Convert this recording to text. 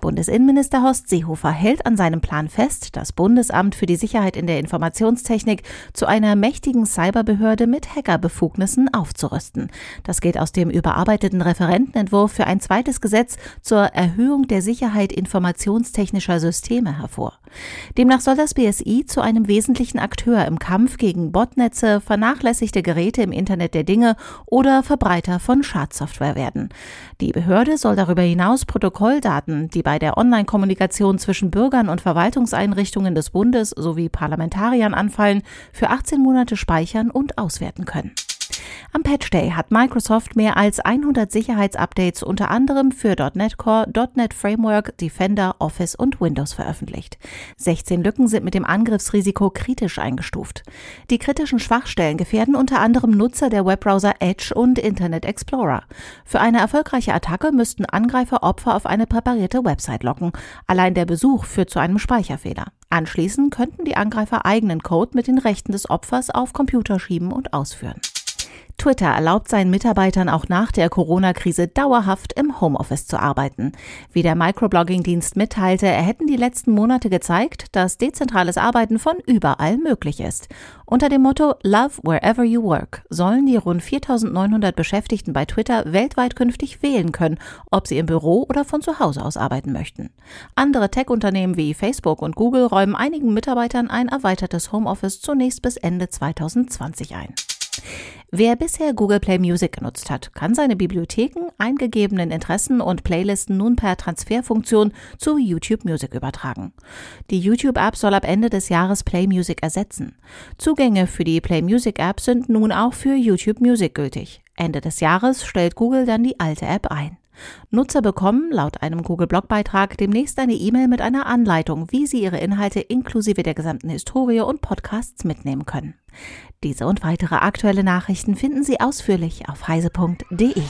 Bundesinnenminister Horst Seehofer hält an seinem Plan fest, das Bundesamt für die Sicherheit in der Informationstechnik zu einer mächtigen Cyberbehörde mit Hackerbefugnissen aufzurüsten. Das geht aus dem überarbeiteten Referentenentwurf für ein zweites Gesetz zur Erhöhung der Sicherheit informationstechnischer Systeme hervor. Demnach soll das BSI zu einem wesentlichen Akteur im Kampf gegen Botnetze, vernachlässigte Geräte im Internet der Dinge oder Verbreiter von Schadsoftware werden. Die Behörde soll darüber hinaus Protokolldaten, die bei der Online-Kommunikation zwischen Bürgern und Verwaltungseinrichtungen des Bundes sowie Parlamentariern anfallen, für 18 Monate speichern und auswerten können. Am Patch Day hat Microsoft mehr als 100 Sicherheitsupdates unter anderem für .NET Core, .NET Framework, Defender, Office und Windows veröffentlicht. 16 Lücken sind mit dem Angriffsrisiko kritisch eingestuft. Die kritischen Schwachstellen gefährden unter anderem Nutzer der Webbrowser Edge und Internet Explorer. Für eine erfolgreiche Attacke müssten Angreifer Opfer auf eine präparierte Website locken. Allein der Besuch führt zu einem Speicherfehler. Anschließend könnten die Angreifer eigenen Code mit den Rechten des Opfers auf Computer schieben und ausführen. Twitter erlaubt seinen Mitarbeitern auch nach der Corona-Krise dauerhaft im Homeoffice zu arbeiten. Wie der Microblogging-Dienst mitteilte, hätten die letzten Monate gezeigt, dass dezentrales Arbeiten von überall möglich ist. Unter dem Motto Love Wherever You Work sollen die rund 4900 Beschäftigten bei Twitter weltweit künftig wählen können, ob sie im Büro oder von zu Hause aus arbeiten möchten. Andere Tech-Unternehmen wie Facebook und Google räumen einigen Mitarbeitern ein erweitertes Homeoffice zunächst bis Ende 2020 ein. Wer bisher Google Play Music genutzt hat, kann seine Bibliotheken, eingegebenen Interessen und Playlisten nun per Transferfunktion zu YouTube Music übertragen. Die YouTube-App soll ab Ende des Jahres Play Music ersetzen. Zugänge für die Play Music App sind nun auch für YouTube Music gültig. Ende des Jahres stellt Google dann die alte App ein. Nutzer bekommen laut einem Google-Blog-Beitrag demnächst eine E-Mail mit einer Anleitung, wie sie ihre Inhalte inklusive der gesamten Historie und Podcasts mitnehmen können. Diese und weitere aktuelle Nachrichten finden Sie ausführlich auf heise.de.